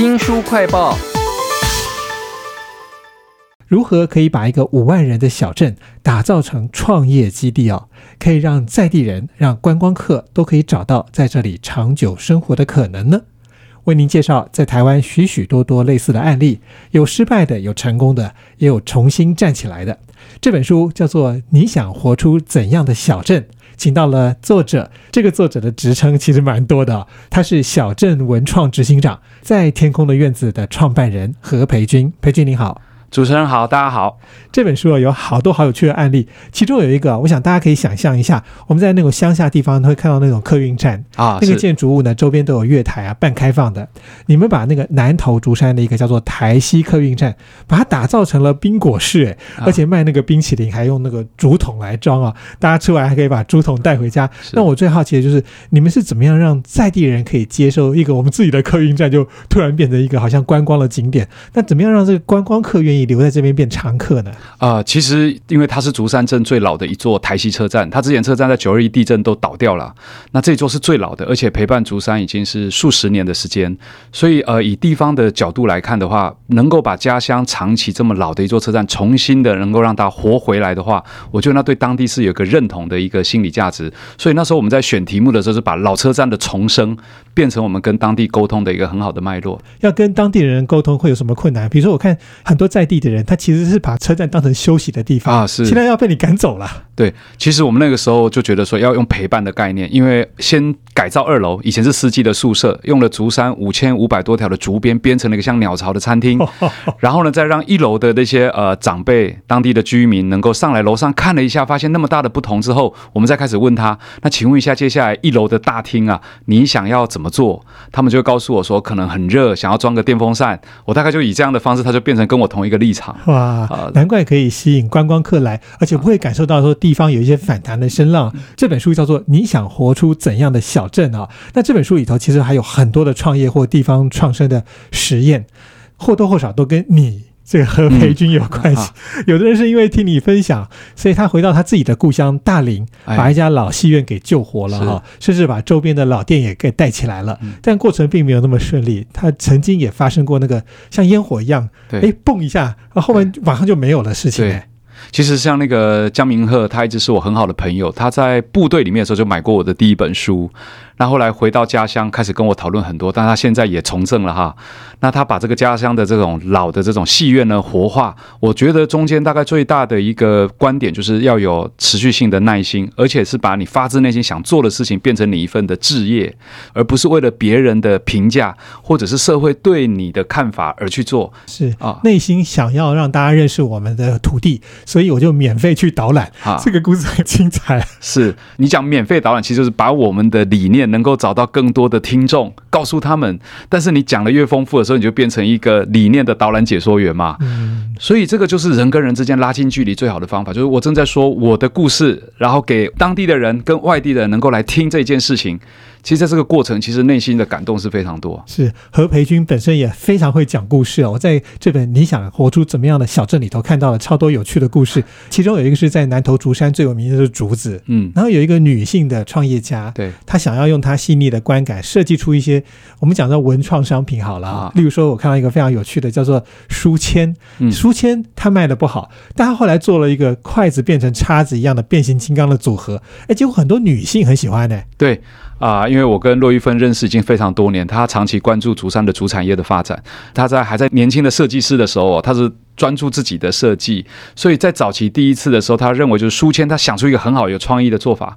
新书快报：如何可以把一个五万人的小镇打造成创业基地哦？可以让在地人、让观光客都可以找到在这里长久生活的可能呢？为您介绍在台湾许许多多类似的案例，有失败的，有成功的，也有重新站起来的。这本书叫做《你想活出怎样的小镇》，请到了作者。这个作者的职称其实蛮多的，他是小镇文创执行长，在天空的院子的创办人何培军。培军你好。主持人好，大家好。这本书啊有好多好有趣的案例，其中有一个，我想大家可以想象一下，我们在那种乡下地方会看到那种客运站啊，那个建筑物呢周边都有月台啊，半开放的。你们把那个南投竹山的一个叫做台西客运站，把它打造成了冰果室，哎，而且卖那个冰淇淋还用那个竹筒来装啊，大家吃完还可以把竹筒带回家。那我最好奇的就是你们是怎么样让在地人可以接受一个我们自己的客运站就突然变成一个好像观光的景点？那怎么样让这个观光客愿意？你留在这边变常客呢？啊，其实因为它是竹山镇最老的一座台西车站，它之前车站在九二一地震都倒掉了，那这座是最老的，而且陪伴竹山已经是数十年的时间，所以呃，以地方的角度来看的话，能够把家乡长期这么老的一座车站重新的能够让它活回来的话，我觉得那对当地是有个认同的一个心理价值。所以那时候我们在选题目的时候，是把老车站的重生变成我们跟当地沟通的一个很好的脉络。要跟当地人沟通会有什么困难？比如说，我看很多在地的人，他其实是把车站当成休息的地方啊，是现在要被你赶走了。对，其实我们那个时候就觉得说要用陪伴的概念，因为先改造二楼，以前是司机的宿舍，用了竹山五千五百多条的竹编编成了一个像鸟巢的餐厅，然后呢，再让一楼的那些呃长辈、当地的居民能够上来楼上看了一下，发现那么大的不同之后，我们再开始问他，那请问一下，接下来一楼的大厅啊，你想要怎么做？他们就告诉我说，可能很热，想要装个电风扇。我大概就以这样的方式，他就变成跟我同一个立场。哇，难怪可以吸引观光客来，而且不会感受到说地方有一些反弹的声浪。这本书叫做《你想活出怎样的小镇》啊？那这本书里头其实还有很多的创业或地方创生的实验，或多或少都跟你这个何培军有关系。有的人是因为听你分享，所以他回到他自己的故乡大林，把一家老戏院给救活了哈，甚至把周边的老店也给带起来了。但过程并没有那么顺利，他曾经也发生过那个像烟火一样，哎，蹦一下，后面马上就没有了事情。其实像那个江明鹤，他一直是我很好的朋友。他在部队里面的时候就买过我的第一本书，然后来回到家乡开始跟我讨论很多。但他现在也从政了哈。那他把这个家乡的这种老的这种戏院呢活化，我觉得中间大概最大的一个观点就是要有持续性的耐心，而且是把你发自内心想做的事情变成你一份的志业，而不是为了别人的评价或者是社会对你的看法而去做。是啊，内心想要让大家认识我们的土地，所以我就免费去导览。啊，这个故事很精彩。是你讲免费导览，其实就是把我们的理念能够找到更多的听众，告诉他们。但是你讲的越丰富的时候，你就变成一个理念的导览解说员嘛。嗯，所以这个就是人跟人之间拉近距离最好的方法，就是我正在说我的故事，然后给当地的人跟外地的人能够来听这件事情。其实，在这个过程，其实内心的感动是非常多。是何培军本身也非常会讲故事哦。我在这本《你想活出怎么样的小镇》里头看到了超多有趣的故事，其中有一个是在南投竹山最有名的是竹子，嗯，然后有一个女性的创业家，对，她想要用她细腻的观感设计出一些我们讲到文创商品。好了啊，例如说，我看到一个非常有趣的叫做书签，书签它卖的不好，但她后来做了一个筷子变成叉子一样的变形金刚的组合，哎，结果很多女性很喜欢呢。对。啊，因为我跟骆玉芬认识已经非常多年，他长期关注竹山的竹产业的发展。他在还在年轻的设计师的时候，他是专注自己的设计，所以在早期第一次的时候，他认为就是书签，他想出一个很好有创意的做法。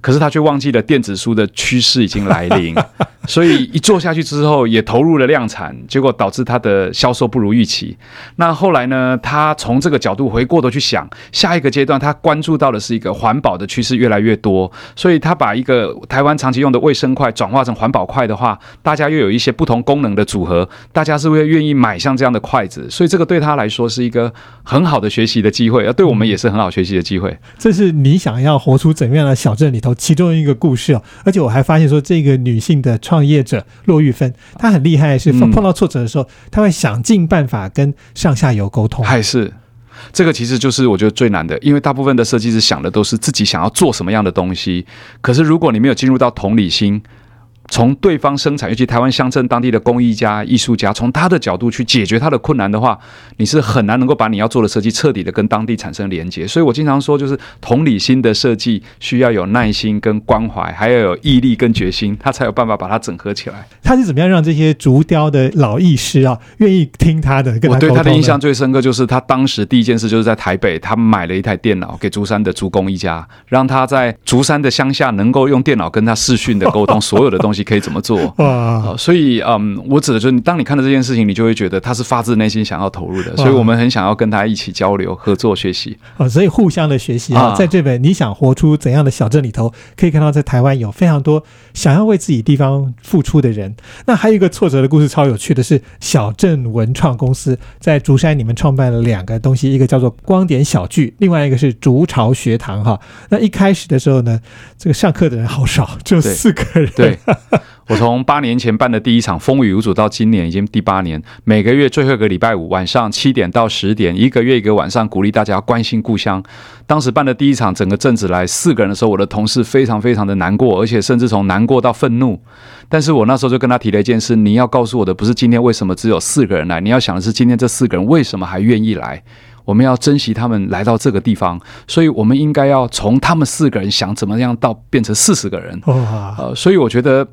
可是他却忘记了电子书的趋势已经来临，所以一做下去之后也投入了量产，结果导致他的销售不如预期。那后来呢？他从这个角度回过头去想，下一个阶段他关注到的是一个环保的趋势越来越多，所以他把一个台湾长期用的卫生筷转化成环保筷的话，大家又有一些不同功能的组合，大家是会愿意买像这样的筷子，所以这个对他来说是一个很好的学习的机会，而对我们也是很好学习的机会。这是你想要活出怎样的小镇里头？其中一个故事哦，而且我还发现说，这个女性的创业者骆玉芬，她很厉害，是碰到挫折的时候，她会想尽办法跟上下游沟通。还是这个其实就是我觉得最难的，因为大部分的设计师想的都是自己想要做什么样的东西，可是如果你没有进入到同理心。从对方生产，尤其台湾乡镇当地的工艺家、艺术家，从他的角度去解决他的困难的话，你是很难能够把你要做的设计彻底的跟当地产生连接。所以我经常说，就是同理心的设计需要有耐心跟关怀，还要有毅力跟决心，他才有办法把它整合起来。他是怎么样让这些竹雕的老艺师啊愿意听他的？跟我对他的印象最深刻就是他当时第一件事就是在台北，他买了一台电脑给竹山的竹工艺家，让他在竹山的乡下能够用电脑跟他视讯的沟通，所有的东西可以怎么做。哇，呃，所以嗯，我指的就是，当你看到这件事情，你就会觉得他是发自内心想要投入的，所以我们很想要跟他一起交流、合作、学习。哦，所以互相的学习啊，啊在这本《你想活出怎样的小镇》里头，可以看到在台湾有非常多想要为自己地方付出的人。那还有一个挫折的故事，超有趣的是，小镇文创公司在竹山，你们创办了两个东西，一个叫做光点小聚，另外一个是竹巢学堂哈。那一开始的时候呢，这个上课的人好少，只有四个人。对，我从八年前办的第一场风雨无阻到今年已经第八年，每个月最后一个礼拜五晚上七点到十点，一个月一个晚上，鼓励大家关心故乡。当时办的第一场，整个镇子来四个人的时候，我的同事非常非常的难过，而且甚至从难过到愤怒。但是我那时候就跟他提了一件事：你要告诉我的不是今天为什么只有四个人来，你要想的是今天这四个人为什么还愿意来。我们要珍惜他们来到这个地方，所以我们应该要从他们四个人想怎么样到变成四十个人。哇，呃，所以我觉得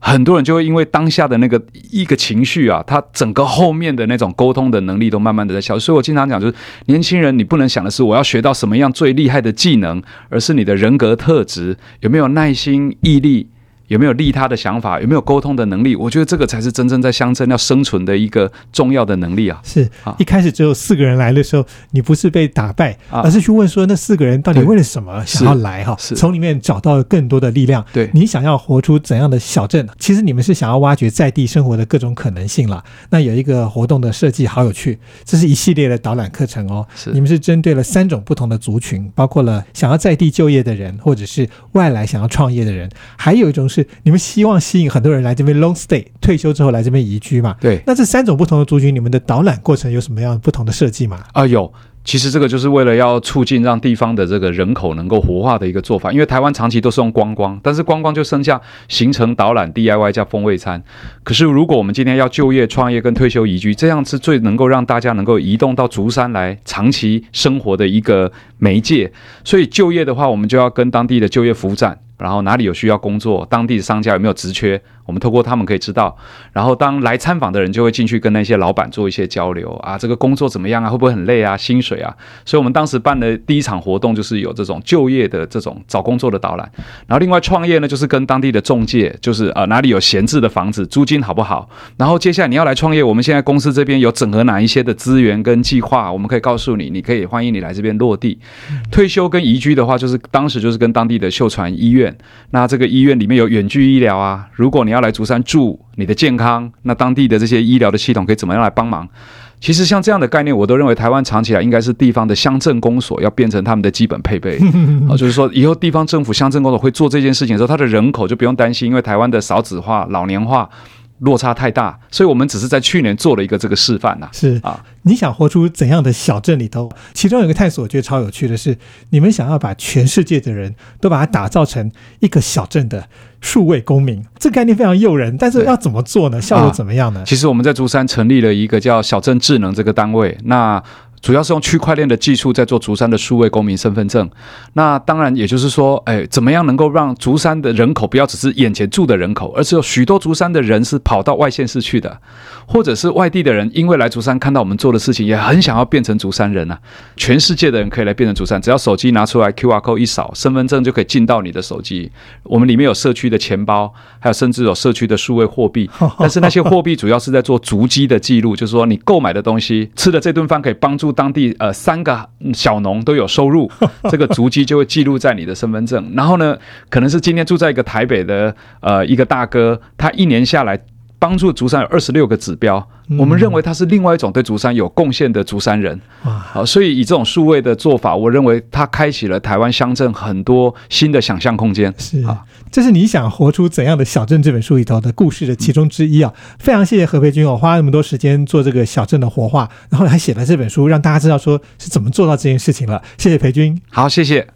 很多人就会因为当下的那个一个情绪啊，他整个后面的那种沟通的能力都慢慢的在消失。所以我经常讲，就是年轻人，你不能想的是我要学到什么样最厉害的技能，而是你的人格特质有没有耐心、毅力。有没有利他的想法？有没有沟通的能力？我觉得这个才是真正在乡镇要生存的一个重要的能力啊！是啊一开始只有四个人来的时候，你不是被打败，啊而是去问说那四个人到底为了什么想要来哈？是从里面找到更多的力量。对你想要活出怎样的小镇？其实你们是想要挖掘在地生活的各种可能性了。那有一个活动的设计好有趣，这是一系列的导览课程哦。是你们是针对了三种不同的族群，包括了想要在地就业的人，或者是外来想要创业的人，还有一种是你们希望吸引很多人来这边 long stay，退休之后来这边移居嘛。对那这三种不同的族群，你们的导览过程有什么样不同的设计吗？啊，有。其实这个就是为了要促进让地方的这个人口能够活化的一个做法，因为台湾长期都是用观光，但是观光就剩下行程导览、DIY 加风味餐。可是如果我们今天要就业、创业跟退休移居，这样是最能够让大家能够移动到竹山来长期生活的一个媒介。所以就业的话，我们就要跟当地的就业服务站。然后哪里有需要工作，当地的商家有没有职缺，我们透过他们可以知道。然后当来参访的人就会进去跟那些老板做一些交流啊，这个工作怎么样啊，会不会很累啊，薪水啊。所以我们当时办的第一场活动就是有这种就业的这种找工作的导览。然后另外创业呢，就是跟当地的中介，就是呃哪里有闲置的房子，租金好不好。然后接下来你要来创业，我们现在公司这边有整合哪一些的资源跟计划，我们可以告诉你，你可以欢迎你来这边落地。退休跟移居的话，就是当时就是跟当地的秀传医院。那这个医院里面有远距医疗啊，如果你要来竹山住，你的健康，那当地的这些医疗的系统可以怎么样来帮忙？其实像这样的概念，我都认为台湾藏起来应该是地方的乡镇公所要变成他们的基本配备啊，就是说以后地方政府乡镇公所会做这件事情的时候，它的人口就不用担心，因为台湾的少子化、老年化落差太大，所以我们只是在去年做了一个这个示范呐、是啊，你想活出怎样的小镇里头？其中有一个探索，我觉得超有趣的是，你们想要把全世界的人都把它打造成一个小镇的数位公民，这个概念非常诱人，但是要怎么做呢？效果怎么样呢？其实我们在竹山成立了一个叫小镇智能这个单位，那主要是用区块链的技术在做竹山的数位公民身份证。那当然也就是说，哎，怎么样能够让竹山的人口不要只是眼前住的人口，而是有许多竹山的人是跑到外县市去的，或者是外地的人，因为来竹山看到我们做的事情，也很想要变成竹山人啊。全世界的人可以来变成竹山，只要手机拿出来 QR code 一扫，身份证就可以进到你的手机。我们里面有社区的钱包，还有甚至有社区的数位货币。但是那些货币主要是在做足迹的记录，就是说你购买的东西、吃的这顿饭可以帮助当地呃三个小农都有收入，这个足迹就会记录在你的身份证。然后呢，可能是今天住在一个台北的呃一个大哥，他一年下来。帮助竹山有二十六个指标，我们认为他是另外一种对竹山有贡献的竹山人。哇，好，所以以这种数位的做法，我认为他开启了台湾乡镇很多新的想象空间。是啊，这是你想活出怎样的小镇这本书里头的故事的其中之一啊！非常谢谢何培军我，花那么多时间做这个小镇的活化，然后还写了这本书，让大家知道说是怎么做到这件事情了。谢谢培军。好，谢谢。